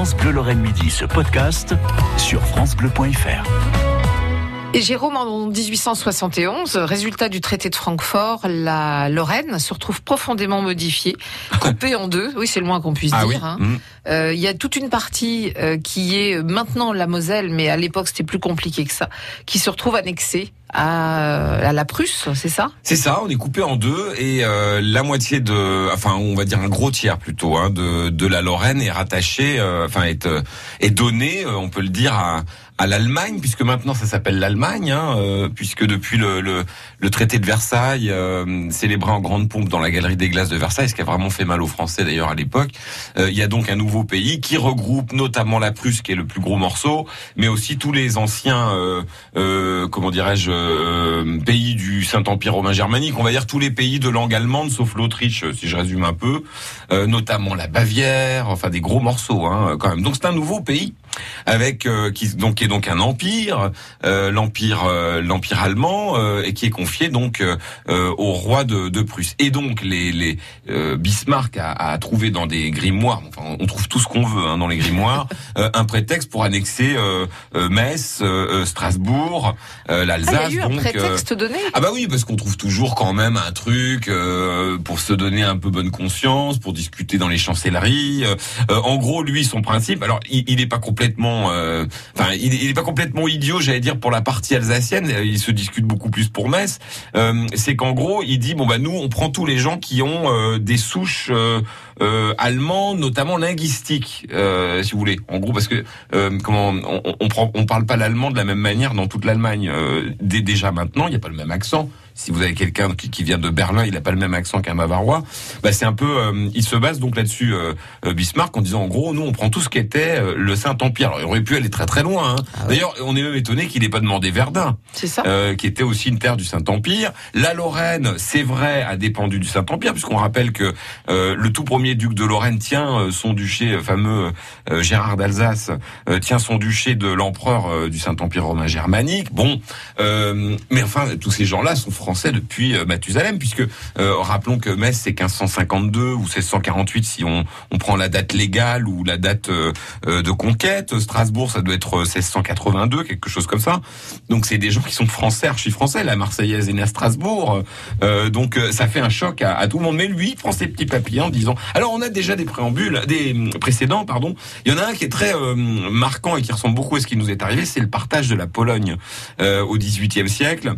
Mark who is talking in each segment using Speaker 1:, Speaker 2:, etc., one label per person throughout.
Speaker 1: France Bleu Lorraine Midi, ce podcast sur francebleu.fr.
Speaker 2: Et Jérôme, en 1871, résultat du traité de Francfort, la Lorraine se retrouve profondément modifiée, coupée en deux. Oui, c'est le moins qu'on puisse
Speaker 3: Ah oui
Speaker 2: dire. hein.
Speaker 3: Mmh.
Speaker 2: Euh, Il y a toute une partie euh, qui est maintenant la Moselle, mais à l'époque c'était plus compliqué que ça, qui se retrouve annexée à, à la Prusse, c'est ça?
Speaker 3: C'est ça, on est coupé en deux et euh, la moitié de, enfin on va dire un gros tiers plutôt, hein, de, de la Lorraine est rattaché, euh, enfin est, euh, est donné, euh, on peut le dire à, à l'Allemagne puisque maintenant ça s'appelle l'Allemagne, hein, euh, puisque depuis le, le, le traité de Versailles euh, célébré en grande pompe dans la galerie des glaces de Versailles, ce qui a vraiment fait mal aux Français d'ailleurs à l'époque, euh, il y a donc un nouveau pays qui regroupe notamment la Prusse qui est le plus gros morceau, mais aussi tous les anciens, euh, euh, comment dirais-je, euh, pays du Saint-Empire romain germanique, on va dire tous les pays de langue allemande, sauf l'Autriche, si je résume un peu, euh, notamment la Bavière, enfin des gros morceaux hein, quand même. Donc c'est un nouveau pays avec euh, qui donc qui est donc un empire, euh, l'empire euh, l'empire allemand euh, et qui est confié donc euh, euh, au roi de, de Prusse. Et donc les les euh, Bismarck a, a trouvé dans des grimoires, enfin on trouve tout ce qu'on veut hein, dans les grimoires, euh, un prétexte pour annexer Metz, Strasbourg, euh,
Speaker 2: Ah,
Speaker 3: l'Alsace.
Speaker 2: il y a eu un
Speaker 3: donc, euh,
Speaker 2: prétexte donné
Speaker 3: ah bah oui, parce qu'on trouve toujours quand même un truc euh, pour se donner un peu bonne conscience, pour discuter dans les chancelleries. En gros, lui, son principe, alors il, il est pas complètement, euh, enfin, il, il est pas complètement idiot, j'allais dire pour la partie alsacienne. euh, Il se discute beaucoup plus pour Metz. Euh, c'est qu'en gros, il dit bon bah nous, on prend tous les gens qui ont euh, des souches euh, euh, allemandes, notamment linguistiques, euh, si vous voulez. En gros, parce que euh, comment on, on, on parle pas l'allemand de la même manière dans toute l'Allemagne. Euh, dès- déjà maintenant, il n'y a pas le même accent. Si vous avez quelqu'un qui, qui vient de Berlin, il n'a pas le même accent qu'un Bavarois. Bah, c'est un peu, euh, il se base donc là-dessus, euh, euh, Bismarck, en disant en gros, nous on prend tout ce qu'était euh, le Saint Empire. Alors, il aurait pu aller très très loin. hein.
Speaker 2: Ah ouais.
Speaker 3: D'ailleurs, on est même étonné qu'il n'ait pas demandé Verdun
Speaker 2: C'est ça
Speaker 3: euh, qui était aussi une terre du Saint-Empire. La Lorraine, c'est vrai, a dépendu du Saint-Empire, puisqu'on rappelle que euh, le tout premier duc de Lorraine tient euh, son duché, euh, fameux euh, Gérard d'Alsace, euh, tient son duché de l'empereur du Saint-Empire romain germanique. Bon, euh, mais enfin, tous ces gens-là sont français depuis euh, Mathusalem, puisque euh, rappelons que Metz, c'est 1552 ou 1648 si on, on prend la date légale ou la date euh, de conquête. Strasbourg, ça doit être euh, 1682, quelque chose comme ça. Donc c'est des gens qui sont français, archi français. La Marseillaise est née à Strasbourg, donc ça fait un choc à, tout le monde. Mais lui, il prend ses petits papiers en disant. Alors on a déjà des préambules, des hum, précédents, pardon. Il y en a un qui est très marquant et qui ressemble beaucoup à ce qui nous est arrivé, c'est le partage de la Pologne au XVIIIe siècle.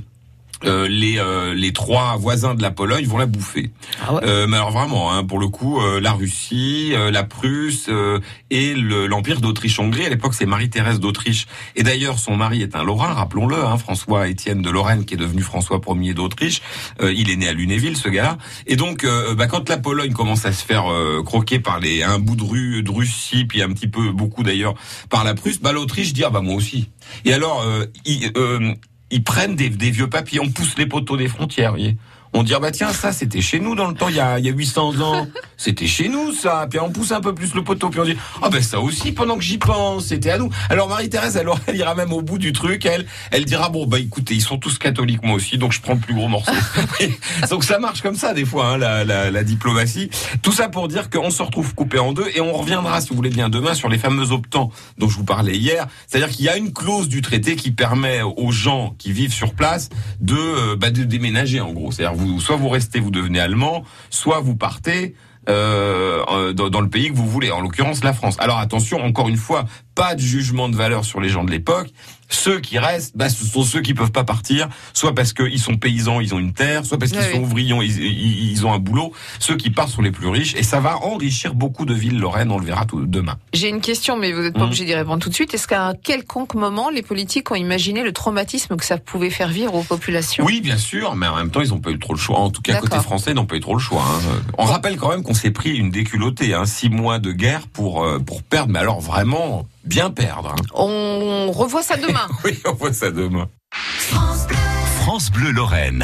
Speaker 3: Euh, les euh, les trois voisins de la Pologne vont la bouffer.
Speaker 2: Ah ouais.
Speaker 3: Euh, mais alors vraiment, hein, pour le coup, euh, la Russie, euh, la Prusse euh, et le- l'Empire d'Autriche-Hongrie. À l'époque, c'est Marie-Thérèse d'Autriche. Et d'ailleurs, son mari est un Lorrain, rappelons-le, hein, François-Étienne de Lorraine, qui est devenu François Ier d'Autriche. Euh, il est né à Lunéville, ce gars-là. Et donc, euh, bah, quand la Pologne commence à se faire euh, croquer par les un bout de rue de Russie, puis un petit peu beaucoup d'ailleurs par la Prusse, bah, l'Autriche dit ah bah moi aussi. Et alors, euh, il- euh, ils prennent des, vieux papiers, on pousse les poteaux des frontières, vous voyez. On dit, ah bah tiens, ça c'était chez nous dans le temps, il y a, il y a 800 ans. C'était chez nous ça. Puis on pousse un peu plus le poteau, puis on dit, ah ben ça aussi, pendant que j'y pense, c'était à nous. Alors Marie-Thérèse, elle, elle ira même au bout du truc, elle, elle dira, bon bah écoutez, ils sont tous catholiques, moi aussi, donc je prends le plus gros morceau. donc ça marche comme ça des fois, hein, la, la, la diplomatie. Tout ça pour dire qu'on se retrouve coupé en deux, et on reviendra, si vous voulez bien, demain sur les fameux optants dont je vous parlais hier. C'est-à-dire qu'il y a une clause du traité qui permet aux gens qui vivent sur place de, euh, bah, de déménager en gros. C'est-à-dire soit vous restez, vous devenez allemand, soit vous partez. euh, euh, dans le pays que vous voulez, en l'occurrence la France. Alors attention, encore une fois, pas de jugement de valeur sur les gens de l'époque. Ceux qui restent, bah, ce sont ceux qui peuvent pas partir, soit parce qu'ils sont paysans, ils ont une terre, soit parce qu'ils
Speaker 2: Oui,
Speaker 3: sont ouvriers, ils, ont un boulot. Ceux qui partent sont les plus riches, et ça va enrichir beaucoup de villes lorraines. On le verra tout demain.
Speaker 2: J'ai une question, mais vous n'êtes pas
Speaker 3: Mhm.
Speaker 2: obligé d'y répondre tout de suite. Est-ce qu'à un quelconque moment, les politiques ont imaginé le traumatisme que ça pouvait faire vivre aux populations?
Speaker 3: Oui, bien sûr, mais en même temps, ils n'ont pas eu trop le choix. En tout cas, côté français, ils n'ont pas eu trop le choix. hein. On rappelle quand même qu'on s'est pris une déculottée, hein, six mois de guerre pour euh, pour perdre, mais alors vraiment bien perdre. hein.
Speaker 2: On revoit ça demain.
Speaker 3: Oui, on voit ça demain.
Speaker 1: France Bleu Lorraine.